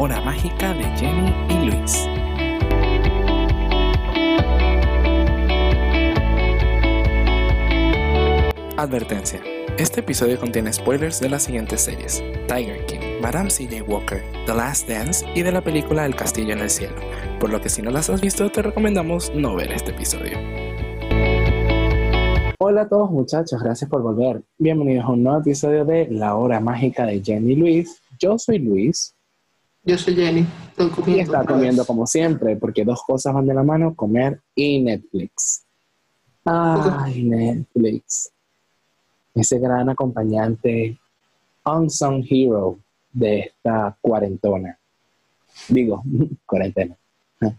hora mágica de Jenny y Luis. Advertencia. Este episodio contiene spoilers de las siguientes series: Tiger King, Madame C.J. Walker, The Last Dance y de la película El Castillo en el Cielo, por lo que si no las has visto te recomendamos no ver este episodio. Hola a todos muchachos, gracias por volver. Bienvenidos a un nuevo episodio de La Hora Mágica de Jenny y Luis. Yo soy Luis. Yo soy Jenny. y está comiendo como siempre, porque dos cosas van de la mano, comer y Netflix. Ay, Netflix. Ese gran acompañante, unsung hero de esta cuarentona. Digo, cuarentena.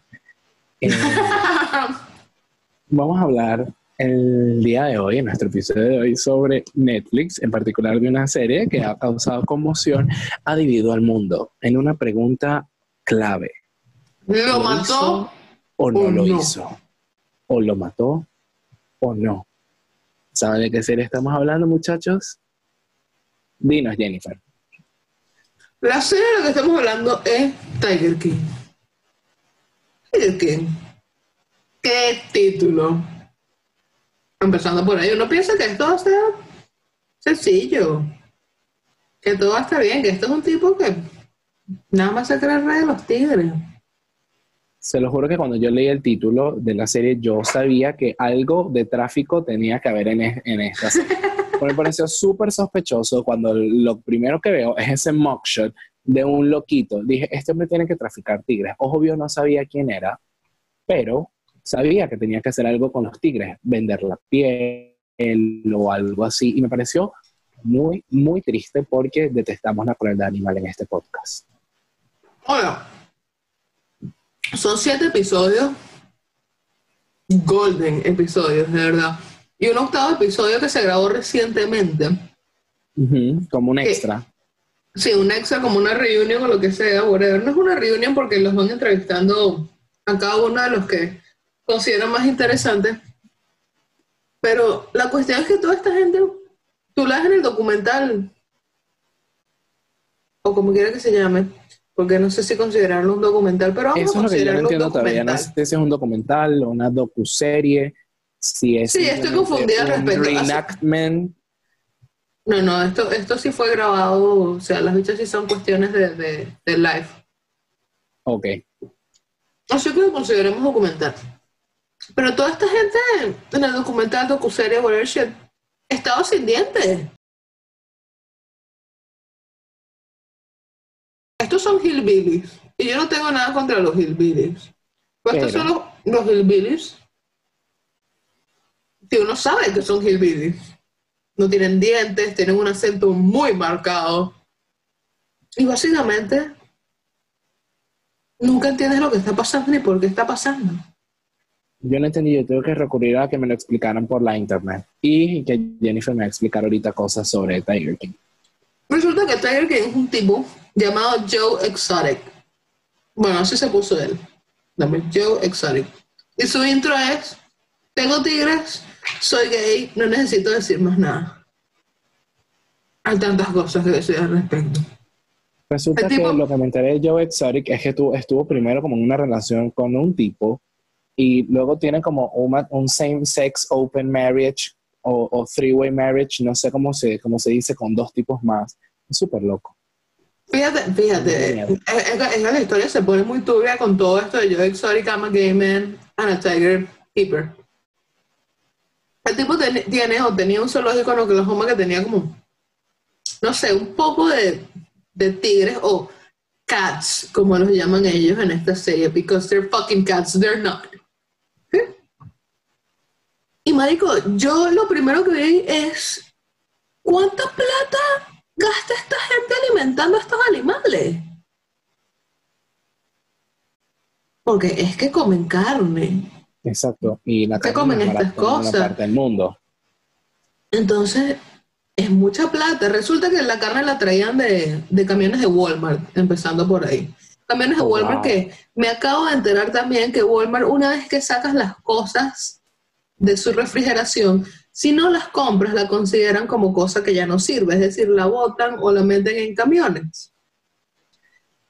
Eh, vamos a hablar el día de hoy, en nuestro episodio de hoy, sobre Netflix, en particular de una serie que ha causado conmoción, ha dividido al mundo en una pregunta clave. ¿Lo, mató o no lo hizo? ¿O lo mató o no? ¿Saben de qué serie estamos hablando, muchachos? Dinos, Jennifer. La serie de la que estamos hablando es Tiger King. Tiger King. ¿Qué título? Empezando por ahí, uno piensa que esto ser sencillo, que todo estar bien, que esto es un tipo que nada más se cree rey de los tigres. Se lo juro que cuando yo leí el título de la serie, yo sabía que algo de tráfico tenía que haber en, en esta serie. me pareció súper sospechoso cuando lo primero que veo es ese mugshot de un loquito. Dije, este hombre tiene que traficar tigres. Obvio no sabía quién era, pero sabía que tenía que hacer algo con los tigres, vender la piel o algo así. Y me pareció muy, muy triste porque detestamos la crueldad animal en este podcast. Hola. Son siete episodios, golden episodios, de verdad. Y un octavo episodio que se grabó recientemente. como un extra. sí, un extra, como una reunión o lo que sea, whatever. No es una reunión porque los van entrevistando a cada uno de los que considero más interesante. Pero la cuestión es que toda esta gente, tú la ves en el documental, o como quiera que se llame, porque no sé si considerarlo un documental, pero vamos Eso a es lo que yo no entiendo todavía, no sé si es un documental o una docuserie, si es... Sí, estoy confundida al respecto. Reenactment. No, no, esto, esto sí fue grabado, o sea, las bichas sí son cuestiones de, de, de live. Ok. Así que lo consideremos documental. Pero toda esta gente en el documental, docuserie, whatever shit, estaba sin dientes. Estos son hillbillies. Y yo no tengo nada contra los hillbillies. Pero estos son los, los hillbillies que uno sabe que son hillbillies. No tienen dientes, tienen un acento muy marcado. Y básicamente nunca entiendes lo que está pasando ni por qué está pasando. Yo no entendí, yo tengo que recurrir a que me lo explicaran por la internet y que Jennifer me va a explicar ahorita cosas sobre Tiger King. Resulta que Tiger King es un tipo llamado Joe Exotic. Bueno, así se puso él. Dame, Joe Exotic. Y su intro es, tengo tigres, soy gay, no necesito decir más nada. Hay tantas cosas que decir al respecto. Resulta que lo que me enteré de Joe Exotic es que estuvo, estuvo primero como en una relación con un tipo y luego tienen como un same-sex open marriage o, three-way marriage, no sé cómo se, cómo se dice, con dos tipos más. Es súper loco. Fíjate, fíjate, esa la historia se pone muy turbia con todo esto de Joe Exotic, I'm a gay man and a tiger keeper. El tipo tiene o tenía un zoológico en Oklahoma que tenía como, no sé, un poco de, de tigres o cats, como los llaman ellos en esta serie, because they're fucking cats, they're not. Y marico, yo lo primero que vi es ¿cuánta plata gasta esta gente alimentando a estos animales? Porque es que comen carne. Exacto. Y la carne comen estas cosas. Parte del mundo. Entonces, es mucha plata. Resulta que la carne la traían de, camiones de Walmart, empezando por ahí. Camiones de oh, Walmart que me acabo de enterar también que Walmart, una vez que sacas las cosas de su refrigeración, si no las compras, la consideran como cosa que ya no sirve, es decir, la botan o la meten en camiones.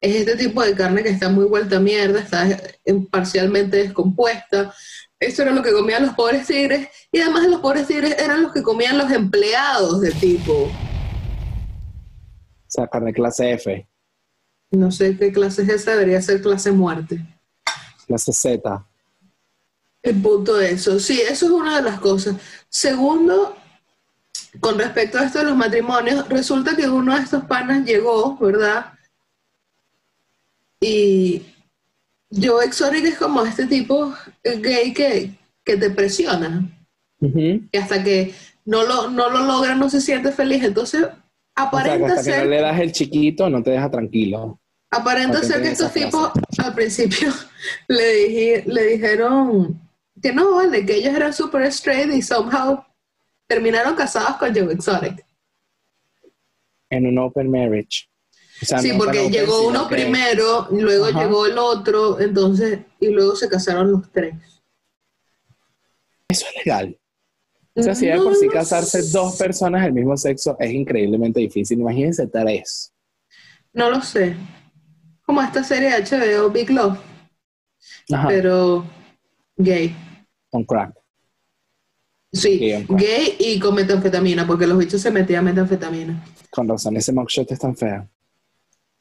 es este tipo de carne que está muy vuelta a mierda, está parcialmente descompuesta. Eso era lo que comían los pobres tigres y además los pobres tigres eran los que comían los empleados del tipo. O sea, carne clase F. No sé qué clase es esa, debería ser clase muerte. Clase Z. El punto de eso, sí, eso es una de las cosas. Segundo, con respecto a esto de los matrimonios, resulta que uno de estos panas llegó, ¿verdad? Y yo Exotic es como este tipo gay que, te presiona. Y hasta que no lo, no lo logra, no se siente feliz. Entonces, aparenta hasta ser. Que no le das el chiquito, no te deja tranquilo. Aparenta ser que estos tipos al principio le, le dijeron que no, vale, que ellos eran super straight y somehow terminaron casados con Joe Exotic. En un open marriage. sí, porque llegó uno primero, luego llegó el otro, entonces, y luego se casaron los tres. Eso es legal. O sea, si hay por sí casarse dos personas del mismo sexo es increíblemente difícil. Imagínense tres. No lo sé. Como esta serie de HBO Big Love. Pero gay. Con crack. Sí, gay y con metanfetamina, porque los bichos se metían metanfetamina. Con razón, ese mugshot es tan feo.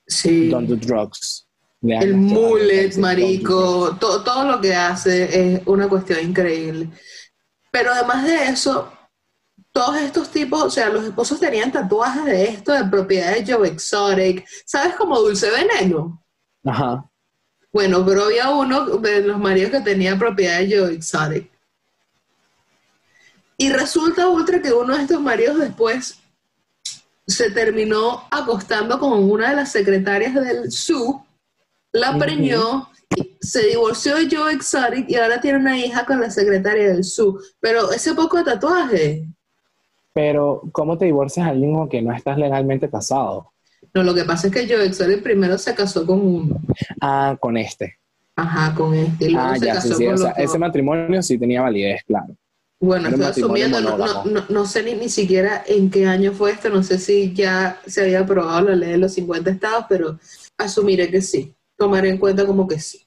Sí. Don't do drugs. el mullet, marico, todo, todo lo que hace es una cuestión increíble. Pero además de eso, todos estos tipos, o sea, los esposos tenían tatuajes de esto, de propiedades Joe Exotic, ¿sabes? Como dulce veneno. Ajá. Bueno, pero había uno de los maridos que tenía propiedades Joe Exotic. Y resulta ultra que uno de estos maridos después se terminó acostando con una de las secretarias del SU, la preñó, se divorció de Joe Exotic y ahora tiene una hija con la secretaria del SU. Pero ese poco de tatuaje. Pero, ¿cómo te divorcias a alguien con que no estás legalmente casado? No, lo que pasa es que Joe Exotic primero se casó con uno. Ah, con este. Ajá, con este. ah, ya, sí, sí. O sea, ese matrimonio sí tenía validez, claro. Bueno, estoy asumiendo, no, sé ni, ni siquiera en qué año fue esto, no sé si ya se había aprobado la ley de los 50 estados, pero asumiré que sí, tomaré en cuenta como que sí.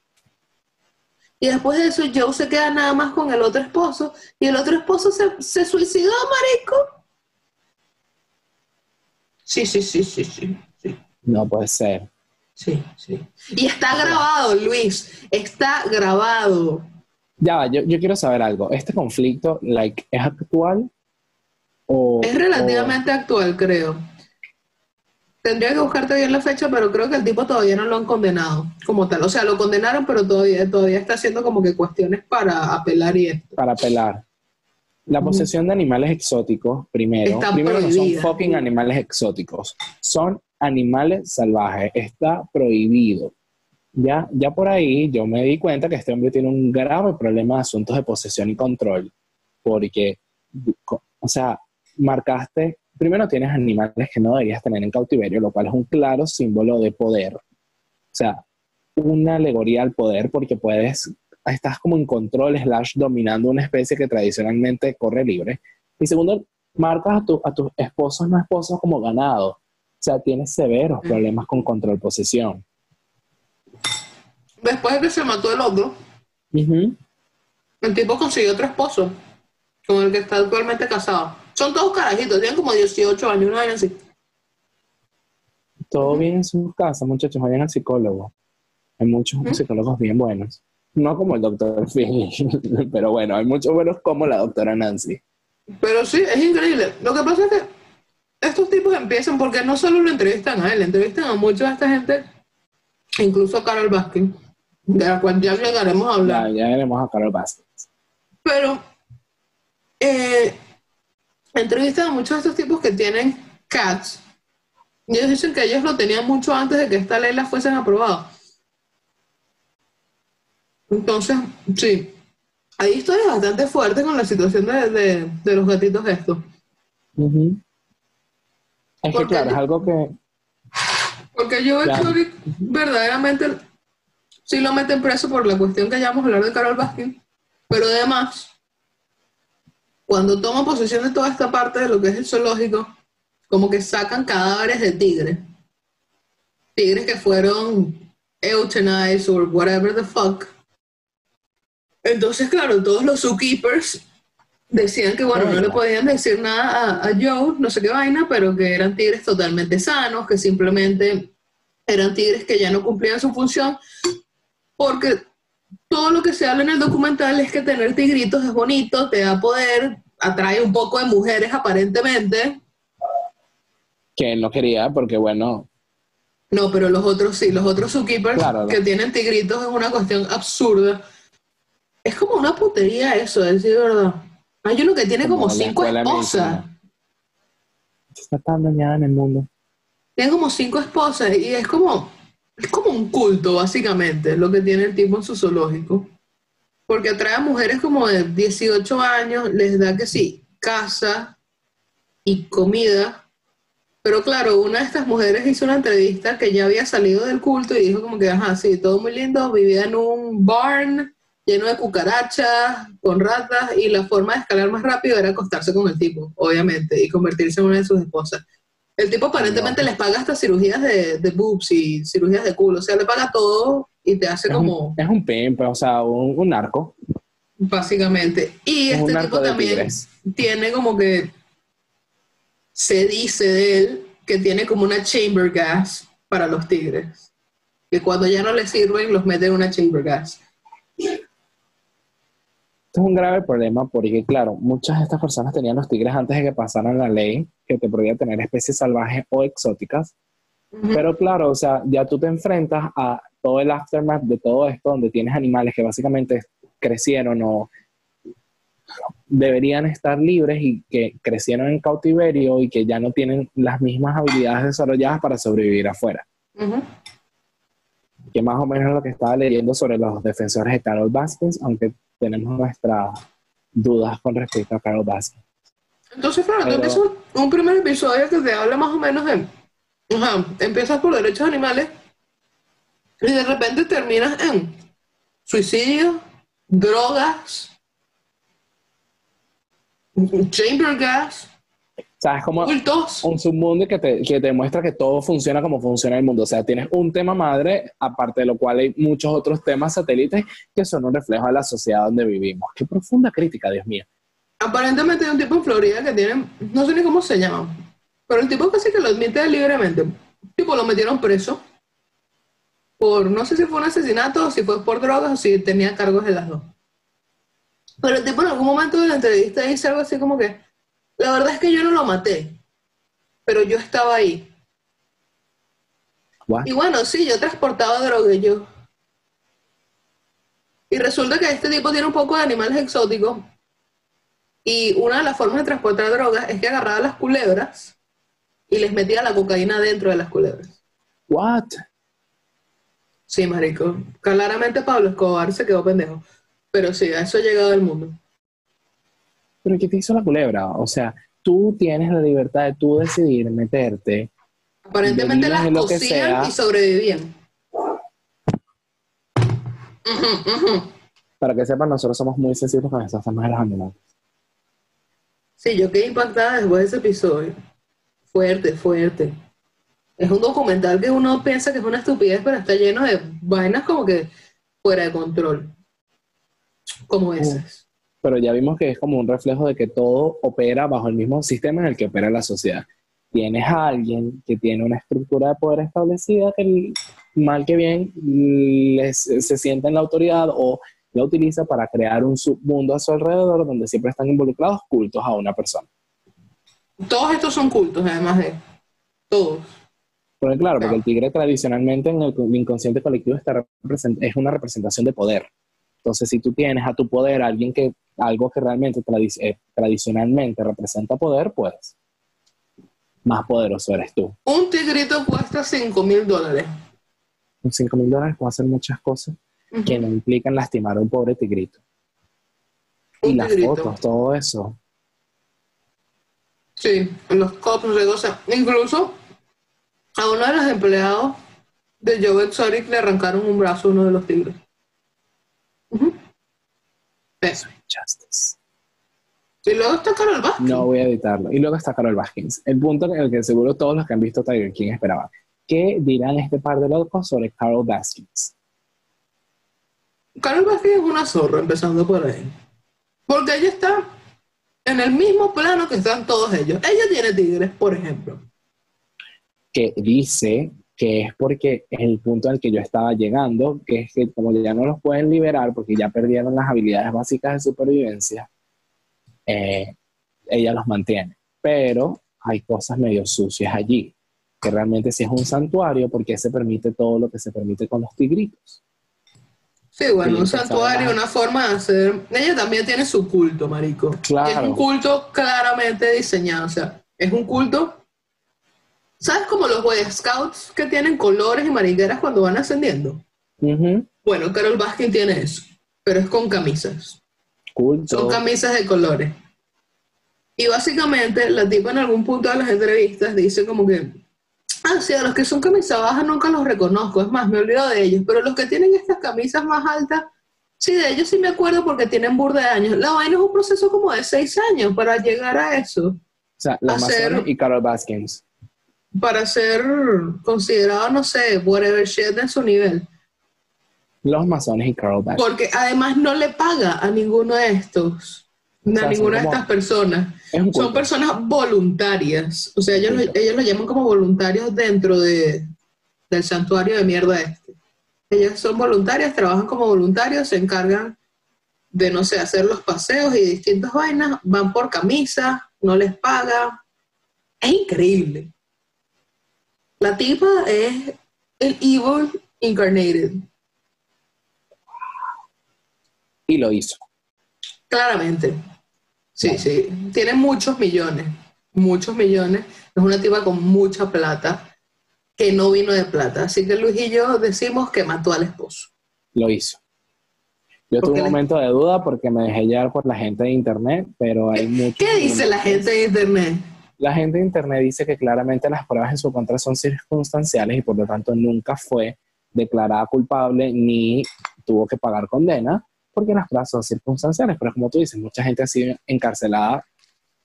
Y después de eso, Joe se queda nada más con el otro esposo, y el otro esposo se, se suicidó, marico. Sí, sí, sí, sí, sí, sí. No puede ser. Sí, sí. Y está grabado, Luis, está grabado. Ya, yo, yo quiero saber algo. ¿Este conflicto, like, es actual? O, es relativamente actual, creo. Tendría que buscarte bien la fecha, pero creo que el tipo todavía no lo han condenado como tal. O sea, lo condenaron, pero todavía, todavía está haciendo como que cuestiones para apelar y esto. Para apelar. La posesión de animales exóticos, primero, primero no son fucking animales exóticos, son animales salvajes, está prohibido. Ya, ya por ahí yo me di cuenta que este hombre tiene un grave problema de asuntos de posesión y control, porque, o sea, marcaste, primero tienes animales que no deberías tener en cautiverio, lo cual es un claro símbolo de poder. O sea, una alegoría al poder porque puedes, estás como en control, slash, dominando una especie que tradicionalmente corre libre. Y segundo, marcas a, a tus esposos, no esposos como ganado. O sea, tienes severos mm. problemas con control posesión después de que se mató el otro, el tipo consiguió otro esposo con el que está actualmente casado. Son todos carajitos, tienen como 18 años, una vez así. Todo bien en su casa, muchachos, vayan al psicólogo. Hay muchos psicólogos bien buenos. No como el doctor Phil, pero bueno, hay muchos buenos como la doctora Nancy. Pero sí, es increíble. Lo que pasa es que estos tipos empiezan porque no solo lo entrevistan a él, entrevistan a mucha de esta gente, incluso a Carol Baskin, de la cual ya llegaremos a hablar. Ya, llegaremos a Carol Baskin. Pero eh, entrevistan a muchos de estos tipos que tienen cats. Y ellos dicen que ellos lo tenían mucho antes de que esta ley la fuesen aprobada. Entonces, sí, hay historias bastante fuertes con la situación de, los gatitos estos. Es que claro, es algo que... Porque yo verdaderamente sí lo meten preso por la cuestión que llamamos hablar de Carol Baskin, pero además, cuando toma posesión de toda esta parte de lo que es el zoológico, como que sacan cadáveres de tigre. tigres que fueron euthanized or whatever the fuck. Entonces, claro, todos los zookeepers decían que, bueno, no le podían decir nada a, a, Joe, no sé qué vaina, pero que eran tigres totalmente sanos, que simplemente eran tigres que ya no cumplían su función, porque todo lo que se habla en el documental es que tener tigritos es bonito, te da poder, atrae un poco de mujeres aparentemente. Que él no quería, porque bueno. No, pero los otros sí, los otros zookeepers que tienen tigritos es una cuestión absurda. Es como una putería eso, es decir verdad. Hay uno que tiene como, cinco esposas. Está tan dañada en el mundo. Tiene como cinco esposas y es como, es como un culto, básicamente, lo que tiene el tipo en su zoológico. Porque atrae a mujeres como de 18 años, les da que sí, casa y comida. Pero claro, una de estas mujeres hizo una entrevista que ya había salido del culto y dijo como que, ajá, sí, todo muy lindo, vivía en un barn lleno de cucarachas, con ratas, y la forma de escalar más rápido era acostarse con el tipo, obviamente, y convertirse en una de sus esposas. El tipo aparentemente les paga hasta cirugías de, de, boobs y cirugías de culo, o sea, le paga todo y te hace como... es un pimp, o sea, un, narco. Básicamente. Y este tipo también tiene como que... Se dice de él que tiene como una chamber gas para los tigres. Que cuando ya no les sirven, los mete en una chamber gas. Esto es un grave problema porque, claro, muchas de estas personas tenían los tigres antes de que pasaran la ley que te podía tener especies salvajes o exóticas. Pero claro, o sea, ya tú te enfrentas a todo el aftermath de todo esto, donde tienes animales que básicamente crecieron o deberían estar libres y que crecieron en cautiverio y que ya no tienen las mismas habilidades desarrolladas para sobrevivir afuera. Que más o menos es lo que estaba leyendo sobre los defensores de Carol Baskins, aunque tenemos nuestras dudas con respecto a Carol Baskin. Entonces, claro, tú empiezas un primer episodio que te habla más o menos de. Ajá, empiezas por derechos animales y de repente terminas en suicidio, drogas, chamber gas, o sea, es como un submundo que te, que te muestra que todo funciona como funciona el mundo. O sea, tienes un tema madre, aparte de lo cual hay muchos otros temas satélites que son un reflejo de la sociedad donde vivimos. Qué profunda crítica, Dios mío. Aparentemente hay un tipo en Florida que tiene, no sé ni cómo se llama, pero el tipo casi que lo admite libremente. Tipo, lo metieron preso por, no sé si fue un asesinato, o si fue por drogas, o si tenía cargos de las dos. Pero el tipo en algún momento de la entrevista dice algo así como que, la verdad es que yo no lo maté, pero yo estaba ahí. Y bueno, sí, yo transportaba droga yo. Y resulta que este tipo tiene un poco de animales exóticos. Y una de las formas de transportar drogas es que agarraba las culebras y les metía la cocaína dentro de las culebras. What? Sí, marico. Claramente Pablo Escobar se quedó pendejo. Pero sí, a eso ha llegado el mundo. Pero ¿qué te hizo la culebra? O sea, tú tienes la libertad de tú decidir meterte. Aparentemente las cosían y sobrevivían. Para que sepan, nosotros somos muy sensibles con esas temas de los animales. Sí, yo quedé impactada después de ese episodio. Fuerte, fuerte. Es un documental que uno piensa que es una estupidez, pero está lleno de vainas como que fuera de control. Como esas pero ya vimos que es como un reflejo de que todo opera bajo el mismo sistema en el que opera la sociedad. Tienes a alguien que tiene una estructura de poder establecida que mal que bien se sienta en la autoridad o la utiliza para crear un submundo a su alrededor donde siempre están involucrados cultos a una persona. Todos estos son cultos, además de todos. Pero claro, porque el tigre tradicionalmente en el inconsciente colectivo está es una representación de poder. Entonces, si tú tienes a tu poder a alguien que algo que realmente eh, tradicionalmente representa poder, pues más poderoso eres tú. Un tigrito cuesta 5 mil dólares. Con 5 mil dólares puedo hacer muchas cosas que no implican lastimar a un pobre tigrito. y las fotos, todo eso. Sí, los copos de cosa. Incluso a uno de los empleados de Joe Exotic le arrancaron un brazo a uno de los tigres. Justice. Y luego está Carol Baskins. No voy a editarlo. Y luego está Carol Baskins. El punto en el que seguro todos los que han visto Tiger King esperaban. ¿Qué dirán este par de locos sobre Carol Baskins? Carol Baskins es una zorra, empezando por ahí. Porque ella está en el mismo plano que están todos ellos. Ella tiene tigres, por ejemplo. Que dice que es porque es el punto al que yo estaba llegando, que es que como ya no los pueden liberar porque ya perdieron las habilidades básicas de supervivencia, eh, ella los mantiene. Pero hay cosas medio sucias allí, que realmente si es un santuario, porque se permite todo lo que se permite con los tigritos. Sí, bueno, un santuario, una forma de hacer. Ella también tiene su culto, marico. Claro. es un culto claramente diseñado. O sea, es un culto. ¿Sabes como los Boy Scouts que tienen colores y mariqueras cuando van ascendiendo? Bueno, Carol Baskin tiene eso, pero es con camisas. Culto. Son camisas de colores. Y básicamente la tipa en algún punto de las entrevistas dice como que, ah, sí, a los que son camisa baja nunca los reconozco, es más, me olvido de ellos, pero los que tienen estas camisas más altas, sí, de ellos sí me acuerdo porque tienen burda de años. La vaina es un proceso como de seis años para llegar a eso. O sea, los Hacer- y Carol Baskins. Para ser considerado, no sé, whatever shit en su nivel. Los masones y Carol Baskins. Porque además no le paga a ninguno de estos, sea, a ninguna de estas personas. Es Son personas voluntarias. O sea, ellos, lo- ellos lo llaman como voluntarios dentro de, del santuario de mierda este. Ellos son voluntarias, trabajan como voluntarios, se encargan de, no sé, hacer los paseos y distintas vainas, van por camisa, no les paga. Es increíble. La tipa es el evil incarnated. Y lo hizo. Claramente. Sí, sí. Tiene muchos millones. Muchos millones. Es una tipa con mucha plata que no vino de plata. Así que Luis y yo decimos que mató al esposo. Lo hizo. Yo ¿Por tuve un momento de duda porque me dejé llevar por la gente de internet, pero hay mucho. ¿Qué dice la gente de internet? La gente de internet dice que claramente las pruebas en su contra son circunstanciales y por lo tanto nunca fue declarada culpable ni tuvo que pagar condena porque las pruebas son circunstanciales. Pero como tú dices, mucha gente ha sido encarcelada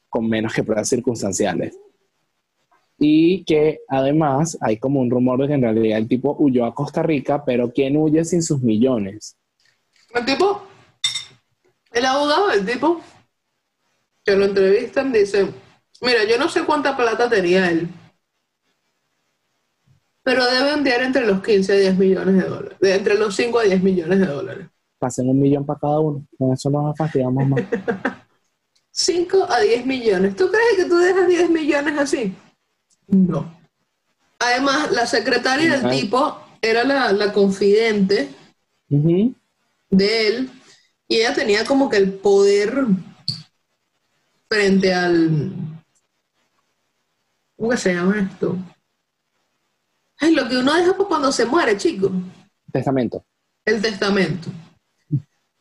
con menos que pruebas circunstanciales. Y que además hay como un rumor de que en realidad el tipo huyó a Costa Rica, pero ¿quién huye sin sus millones? El tipo, el abogado del tipo, que lo entrevistan, dice, mira, yo no sé cuánta plata tenía él, pero debe enviar entre los 15 a 10 millones de dólares, de entre los 5 a 10 millones de dólares. Pasen un millón para cada uno. Con eso no nos fastidiamos más. 5 a 10 millones. ¿Tú crees que tú dejas 10 millones así? No. Además, la secretaria del Ajá. tipo era la, la confidente de él y ella tenía como que el poder frente al... ¿Cómo que se llama esto? Ay, lo que uno deja para cuando se muere, chicos. Testamento. El testamento.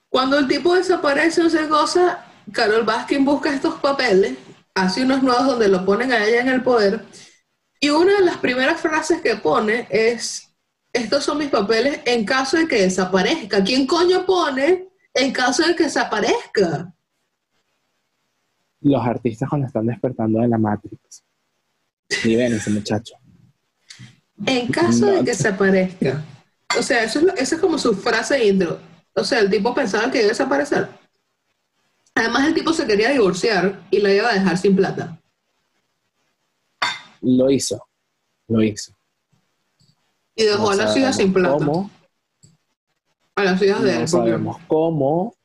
Cuando el tipo desaparece o se goza, Carol Baskin busca estos papeles, hace unos nuevos donde lo ponen a ella en el poder, y una de las primeras frases que pone es, estos son mis papeles en caso de que desaparezca. ¿Quién coño pone en caso de que desaparezca? Los artistas cuando están despertando de la Matrix. Ven ese muchacho. En caso de No. que desaparezca. O sea, eso es, lo- esa es como su frase intro. O sea, el tipo pensaba que iba a desaparecer. Además, el tipo se quería divorciar y la iba a dejar sin plata. Lo hizo. Lo hizo. Y dejó No a hijas sabemos sin plata. ¿Cómo? A las hijas de No él. porque- sabemos cómo.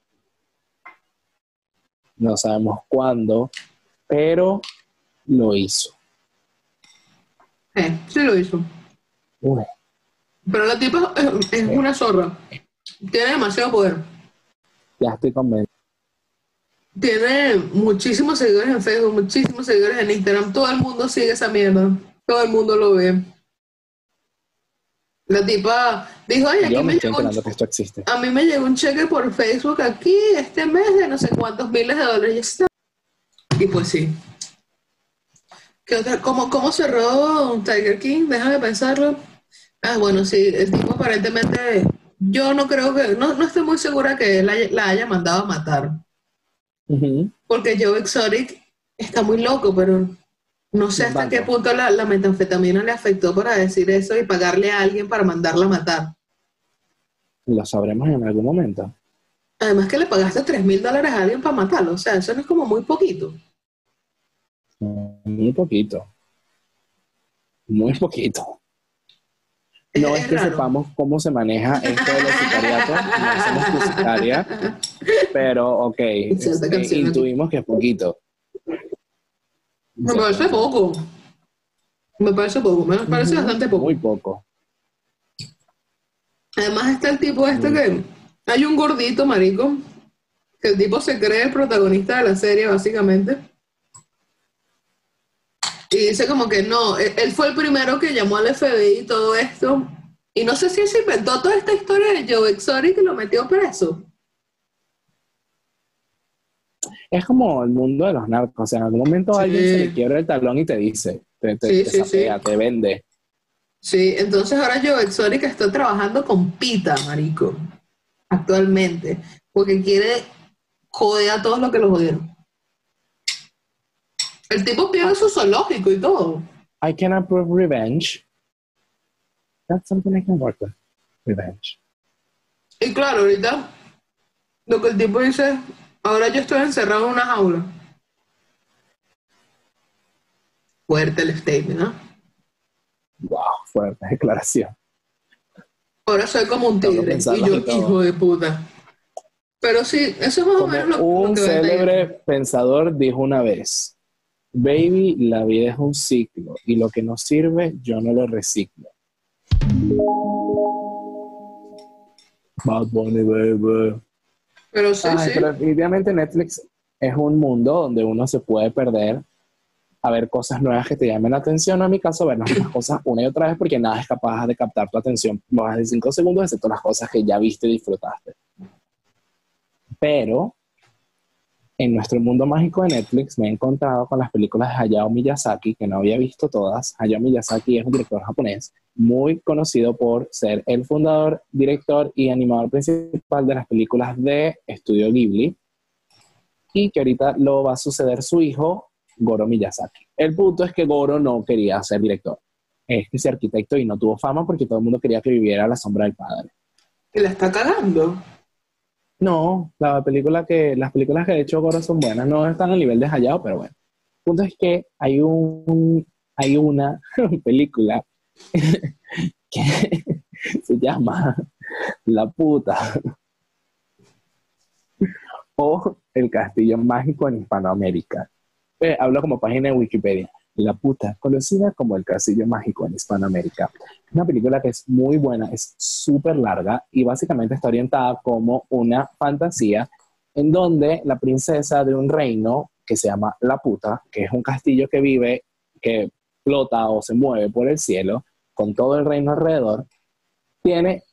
No sabemos cuándo. Pero lo hizo. Eh, sí lo hizo. Pero la tipa es, es una zorra. Tiene demasiado poder. ya estoy convencido. Tiene muchísimos seguidores en Facebook, muchísimos seguidores en Instagram. Todo el mundo sigue esa mierda. Todo el mundo lo ve. La tipa dijo, oye, aquí Yo me llegó un enterando que esto existe. a mí me llegó un cheque por Facebook aquí este mes de no sé cuántos miles de dólares. Y pues sí. ¿Qué otra? ¿Cómo, ¿Cómo cerró Tiger King? Déjame pensarlo. Ah, bueno, sí, el tipo aparentemente, yo no creo que, no, no estoy muy segura que él haya- la haya mandado a matar. Porque Joe Exotic está muy loco, pero No sé hasta qué punto la, la, metanfetamina le afectó para decir eso y pagarle a alguien para mandarla a matar. Lo sabremos en algún momento. Además que le pagaste 3 mil dólares a alguien para matarlo. O sea, eso no es como muy poquito. Muy poquito. Muy poquito. No es, que sepamos cómo se maneja esto de los sicariatos, no somos sicaria, pero ok, este, intuimos que es poquito. Me parece poco. Me parece poco, me parece bastante poco. Muy poco. Además está el tipo este que hay un gordito, marico, que el tipo se cree el protagonista de la serie, básicamente. Y dice como que no, e-, él fue el primero que llamó al FBI y todo esto. Y no sé si él se inventó toda esta historia de Joe Exotic y lo metió preso. Es como el mundo de los narcos. O sea, en algún momento alguien se le quiebra el talón y te dice, te, te, te vende. Sí, entonces ahora Joe Exotic está trabajando con Pita, marico, actualmente, porque quiere joder a todos los que lo jodieron. El tipo pierde su zoológico y todo. I can approve revenge. That's something I can work with. Revenge. Y claro, ahorita lo que el tipo dice, ahora yo estoy encerrado en una jaula. Fuerte el statement, ¿no? Wow, fuerte declaración. Ahora soy como un tigre y yo, hijo de puta. Pero sí, eso es más o menos lo, Un célebre pensador dijo una vez: Baby, la vida es un ciclo y lo que no sirve, yo no lo reciclo. Bad Bunny, baby. Pero sí, sí. Pero definitivamente Netflix es un mundo donde uno se puede perder a ver cosas nuevas que te llamen la atención. O en mi caso, ver las cosas una y otra vez porque nada es capaz de captar tu atención más de cinco segundos, excepto las cosas que ya viste y disfrutaste. Pero en nuestro mundo mágico de Netflix me he encontrado con las películas de Hayao Miyazaki, que no había visto todas. Hayao Miyazaki es un director japonés muy conocido por ser el fundador, director y animador principal de las películas de Estudio Ghibli. Y que ahorita lo va a suceder su hijo, Goro Miyazaki. El punto es que Goro no quería ser director. Es que ser arquitecto y no tuvo fama porque todo el mundo quería que viviera a la sombra del padre. ¿Y la está cagando? No, la película que, las películas que ha hecho Goro son buenas, no están al nivel de Hayao, pero bueno. El punto es que hay un hay una película que se llama La puta o El castillo mágico en Hispanoamérica. Eh, hablo como página de Wikipedia. La puta, conocida como El Castillo Mágico en Hispanoamérica. Una película que es muy buena, es súper larga y básicamente está orientada como una fantasía en donde la princesa de un reino que se llama La Puta, que es un castillo que vive, que flota o se mueve por el cielo, con todo el reino alrededor, tiene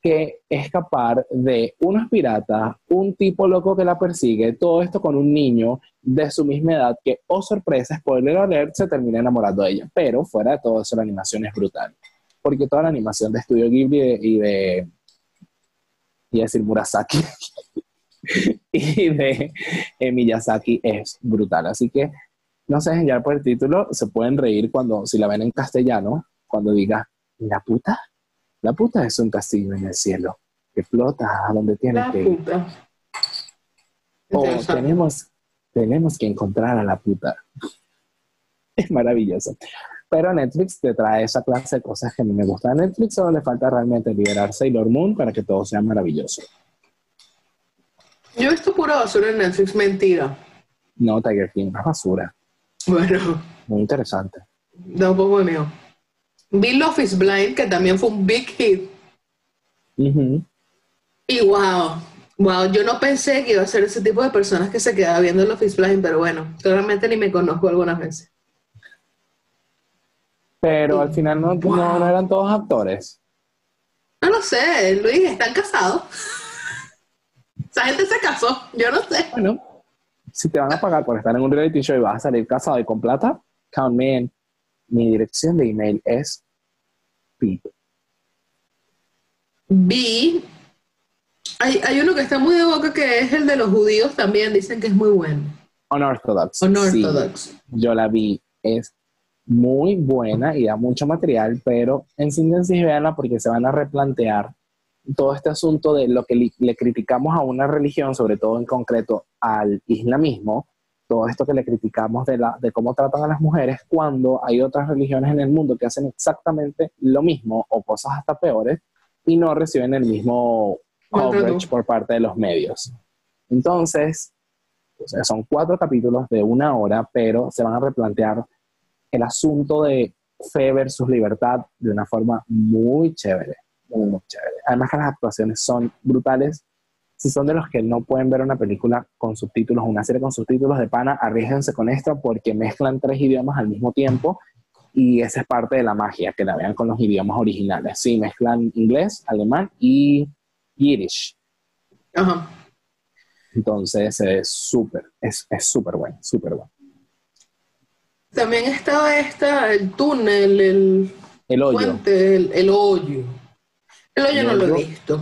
que escapar de unos piratas, un tipo loco que la persigue, todo esto con un niño de su misma edad que, oh sorpresa, spoiler alert, se termina enamorando de ella. Pero fuera de todo eso, la animación es brutal. Porque toda la animación de Studio Ghibli y de, y decir Murasaki y de Miyazaki es brutal. Así que no se dejen ya por el título, se pueden reír cuando, si la ven en castellano, cuando diga, la puta la puta es un castillo en el cielo que flota a donde tiene la que puta. O tenemos, tenemos que encontrar a la puta. Es maravilloso. Pero Netflix te trae esa clase de cosas que a mí me gustan. A Netflix solo le falta realmente liberar Sailor Moon para que todo sea maravilloso. Yo he visto pura basura en Netflix, mentira. No, Tiger King, es basura. Bueno. Muy interesante. Da un poco de miedo. Vi Love is Blind, que también fue un big hit. Y wow, wow, yo no pensé que iba a ser ese tipo de personas que se quedaba viendo Love is Blind, pero bueno, realmente ni me conozco algunas veces. Pero al final no, no, eran todos actores. No lo sé, Luis, están casados. Esa gente se casó, yo no sé. Bueno, si te van a pagar por estar en un reality show y vas a salir casado y con plata, count me in mi dirección de email es pip. Vi. Hay, uno que está muy de boca que es el de los judíos también, dicen que es muy bueno. Unorthodox. Unorthodox. yo la vi, es muy buena y da mucho material, pero en síntesis veanla porque se van a replantear todo este asunto de lo que le, criticamos a una religión, sobre todo en concreto al islamismo, todo esto que le criticamos de, la, de cómo tratan a las mujeres, cuando hay otras religiones en el mundo que hacen exactamente lo mismo o cosas hasta peores y no reciben el mismo coverage por parte de los medios. Entonces, son cuatro capítulos de una hora, pero se van a replantear el asunto de fe versus libertad de una forma muy chévere, muy, chévere. Además que las actuaciones son brutales. Si son de los que no pueden ver una película con subtítulos, una serie con subtítulos de pana, arriesguense con esto porque mezclan tres idiomas al mismo tiempo y esa es parte de la magia, que la vean con los idiomas originales. Sí, mezclan inglés, alemán y yiddish. Ajá. Entonces es súper, es súper bueno, súper bueno. También estaba esta, el túnel, el, el hoyo. Puente, el, hoyo. El hoyo no lo he visto.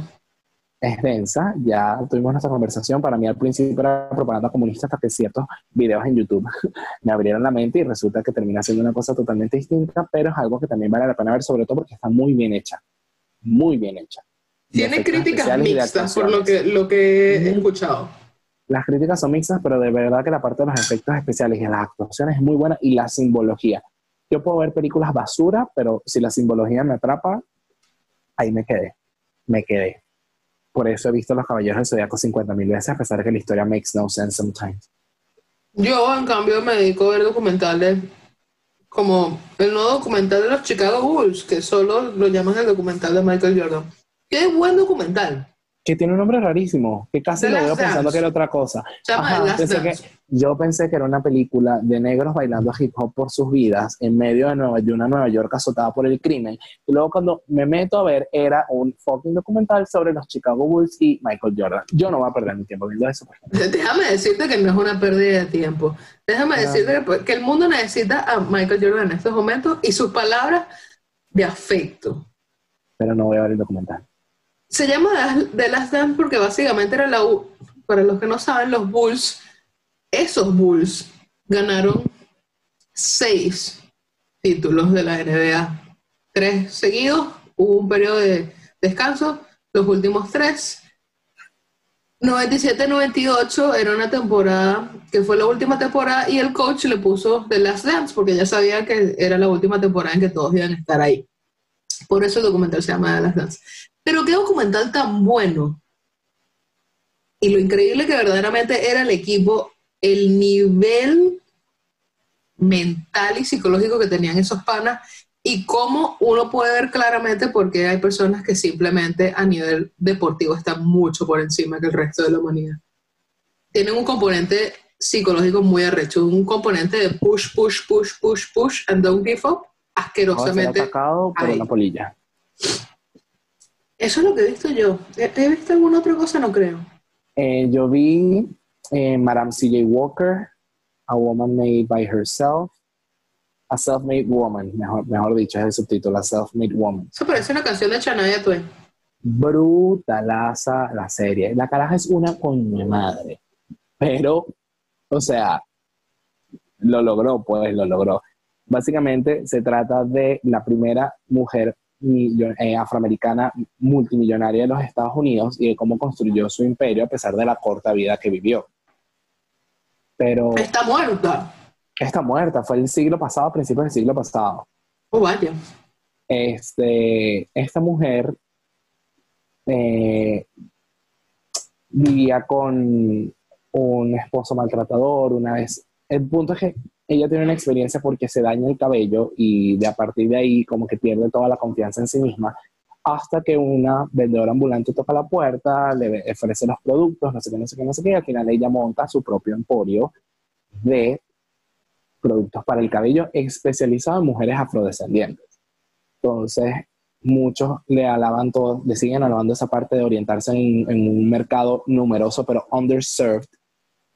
Es densa, ya tuvimos nuestra conversación. Para mí al principio era propaganda comunista hasta que ciertos videos en YouTube me abrieron la mente y resulta que termina siendo una cosa totalmente distinta, pero es algo que también vale la pena ver, sobre todo porque está muy bien hecha. Muy bien hecha. Tiene críticas mixtas por lo que, lo que he escuchado las críticas son mixtas, pero de verdad que la parte de los efectos especiales y las actuaciones es muy buena y la simbología. Yo puedo ver películas basura, pero si la simbología me atrapa, ahí me quedé, me quedé. Por eso he visto Los Caballeros del Zodíaco 50 mil veces, a pesar de que la historia makes no sense sometimes. Yo, en cambio, me dedico a ver documentales como el nuevo documental de los Chicago Bulls, que solo lo llaman el documental de Michael Jordan. Qué buen documental que tiene un nombre rarísimo, que casi lo veo pensando que era otra cosa. yo pensé que era una película de negros bailando hip hop por sus vidas en medio de, Nueva, de una Nueva York azotada por el crimen. Y luego cuando me meto a ver, era un fucking documental sobre los Chicago Bulls y Michael Jordan. Yo no voy a perder mi tiempo viendo eso. Déjame decirte que no es una pérdida de tiempo. Déjame decirte que, que el mundo necesita a Michael Jordan en estos momentos y sus palabras de afecto. Pero no voy a ver el documental. Se llama The Last Dance porque básicamente era la, para los que no saben, los Bulls, esos Bulls ganaron seis títulos de la NBA. Tres seguidos, hubo un periodo de descanso, los últimos tres. 97-98 era una temporada que fue la última temporada y el coach le puso The Last Dance porque ya sabía que era la última temporada en que todos iban a estar ahí. Por eso el documental se llama The Last Dance. Pero qué documental tan bueno. Y lo increíble que verdaderamente era el equipo, el nivel mental y psicológico que tenían esos panas y cómo uno puede ver claramente por qué hay personas que simplemente a nivel deportivo están mucho por encima que el resto de la humanidad. Tienen un componente psicológico muy arrecho, un componente de push, push, push, push, push and don't give up, asquerosamente. atacado por una polilla. Eso es lo que he visto yo. ¿He, visto alguna otra cosa? No creo. Eh, yo vi eh, Madame C.J. Walker, A Woman Made by Herself, A Self-Made Woman, mejor, mejor dicho, es el subtítulo, A Self-Made Woman. Eso parece una canción de Chanaya Twain. Brutalaza la serie. La caraja es una coña madre. Pero, o sea, lo logró, pues lo logró. Básicamente se trata de la primera mujer eh, afroamericana multimillonaria de los Estados Unidos y de cómo construyó su imperio a pesar de la corta vida que vivió. Pero... Está muerta. Está muerta, fue el siglo pasado, a principios del siglo pasado. Oh, vaya. Este, esta mujer eh, vivía con un esposo maltratador una vez. El punto es que ella tiene una experiencia porque se daña el cabello y de a partir de ahí como que pierde toda la confianza en sí misma hasta que una vendedora ambulante toca la puerta, le ofrece los productos, no sé qué, no sé qué, no sé qué, y al final ella monta su propio emporio de productos para el cabello especializado en mujeres afrodescendientes. Entonces, muchos le alaban todo, le siguen alabando esa parte de orientarse en, en un mercado numeroso pero underserved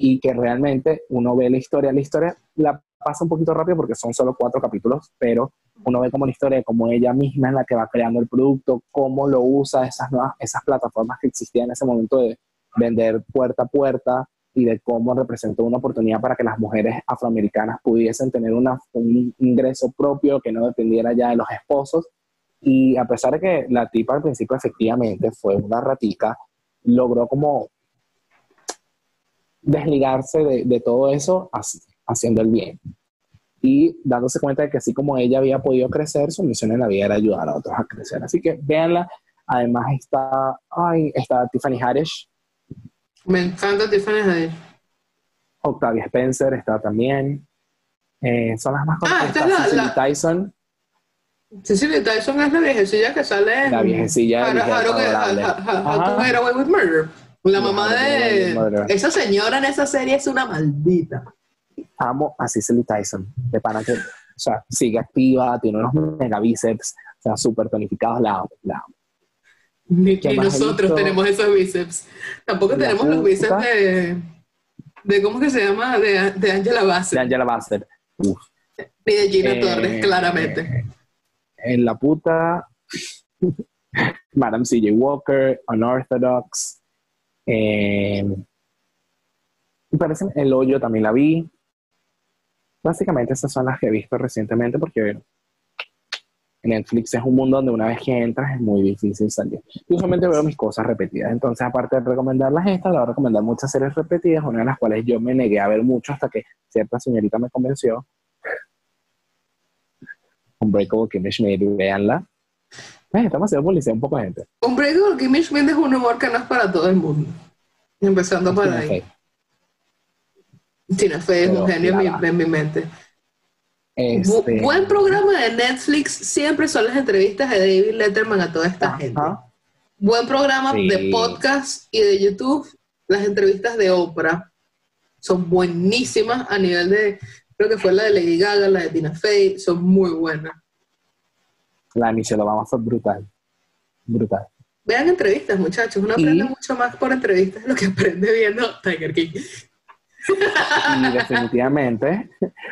y que realmente uno ve la historia, la historia la pasa un poquito rápido porque son solo cuatro capítulos, pero uno ve como la historia de cómo ella misma es la que va creando el producto, cómo lo usa, esas nuevas, esas plataformas que existían en ese momento de vender puerta a puerta, y de cómo representó una oportunidad para que las mujeres afroamericanas pudiesen tener una, un ingreso propio que no dependiera ya de los esposos. Y a pesar de que la tipa al principio efectivamente fue una ratica, logró como desligarse de, de todo eso haciendo el bien. Y dándose cuenta de que así como ella había podido crecer, su misión en la vida era ayudar a otros a crecer. Así que véanla. Además está, ay, está Tiffany Haddish, me encanta Tiffany Haddish. Octavia Spencer está también. Eh, son las más conocidas. Ah, esta es la, la... Tyson. Cecily Tyson es la viejecilla que sale en... La viejecilla de How Get Away with Murder. La mamá de... Esa señora en esa serie es una maldita. Amo a Cecily Tyson. De pana que... O sea, sigue activa, tiene unos mega bíceps, o sea, súper tonificados. La amo, la amo. Ni, nosotros tenemos esos bíceps. Tampoco tenemos los bíceps de, de. ¿Cómo que se llama? De, de Angela Bassett. De Angela Bassett. Uf. Ni de Gina eh, Torres, claramente. En la puta. Madam C.J. Walker, Unorthodox. Eh, parece el hoyo también la vi. Básicamente esas son las que he visto recientemente porque Netflix es un mundo donde una vez que entras es muy difícil salir. Yo usualmente veo mis cosas repetidas, entonces aparte de recomendarlas estas, le voy a recomendar muchas series repetidas, una de las cuales yo me negué a ver mucho hasta que cierta señorita me convenció. Unbreakable Kimmy Schmidt, véanla. Eh, estamos haciendo policía un poco de gente. Unbreakable Kimmy Schmidt es un humor que no es para todo el mundo. Empezando por ahí. Tina Fey es un genio en mi mente. Este... buen programa de Netflix siempre son las entrevistas de David Letterman a toda esta gente. Buen programa de podcast y de YouTube, las entrevistas de Oprah son buenísimas a nivel de, creo que fue la de Lady Gaga, la de Tina Fey, son muy buenas. La Michelle Obama fue brutal, brutal. Vean entrevistas, muchachos, uno aprende mucho más por entrevistas de lo que aprende viendo Tiger King. Y definitivamente,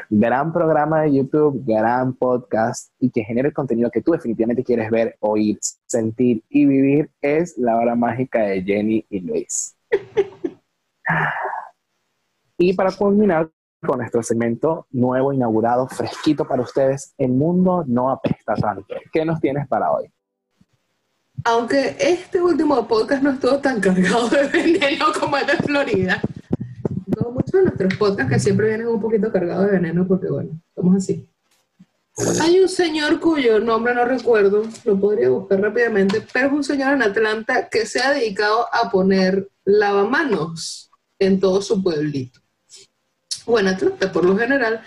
gran programa de YouTube, gran podcast y que genere el contenido que tú definitivamente quieres ver, oír, sentir y vivir es La Hora Mágica de Jenny y Luis. Y para culminar con nuestro segmento nuevo, inaugurado, fresquito para ustedes, El Mundo No Apesta Tanto. ¿Qué nos tienes para hoy? Aunque este último podcast no estuvo tan cargado de veneno como el de Florida, muchos de nuestros podcasts que siempre vienen un poquito cargados de veneno porque, bueno, somos así. Hay un señor cuyo nombre no recuerdo, lo podría buscar rápidamente, pero es un señor en Atlanta que se ha dedicado a poner lavamanos en todo su pueblito. O en Atlanta, por lo general,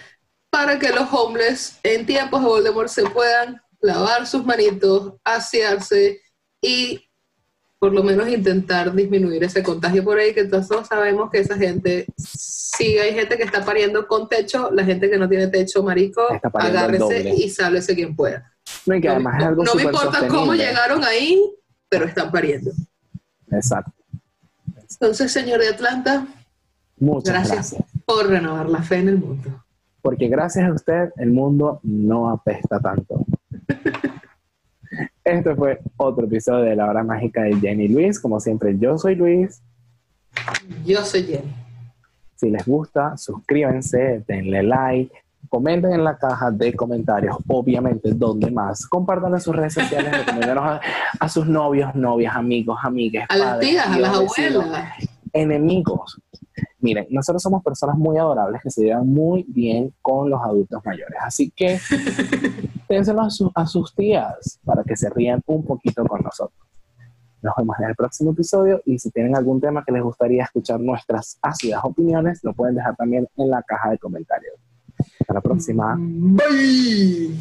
para que los hombres en tiempos de Voldemort se puedan lavar sus manitos, asearse y por lo menos intentar disminuir ese contagio por ahí, que todos sabemos que esa gente, si hay gente que está pariendo con techo, la gente que no tiene techo, marico, agárrese y sálvese quien pueda. No, no me importa cómo llegaron ahí, pero están pariendo. Exacto. Entonces, señor de Atlanta, muchas gracias por renovar la fe en el mundo. Porque gracias a usted, el mundo no apesta tanto. Este fue otro episodio de La Hora Mágica de Jenny Luis. Como siempre, yo soy Luis. Yo soy Jenny. Si les gusta, suscríbanse, denle like, comenten en la caja de comentarios, obviamente, donde más. Compartan en sus redes sociales, a, a, sus novios, novias, amigos, amigas. A las tías, a las abuelas. Enemigos. Miren, nosotros somos personas muy adorables que se llevan muy bien con los adultos mayores. Así que dénselo a, sus tías para que se rían un poquito con nosotros. Nos vemos en el próximo episodio y si tienen algún tema que les gustaría escuchar nuestras ácidas opiniones, lo pueden dejar también en la caja de comentarios. Hasta la próxima. Bye.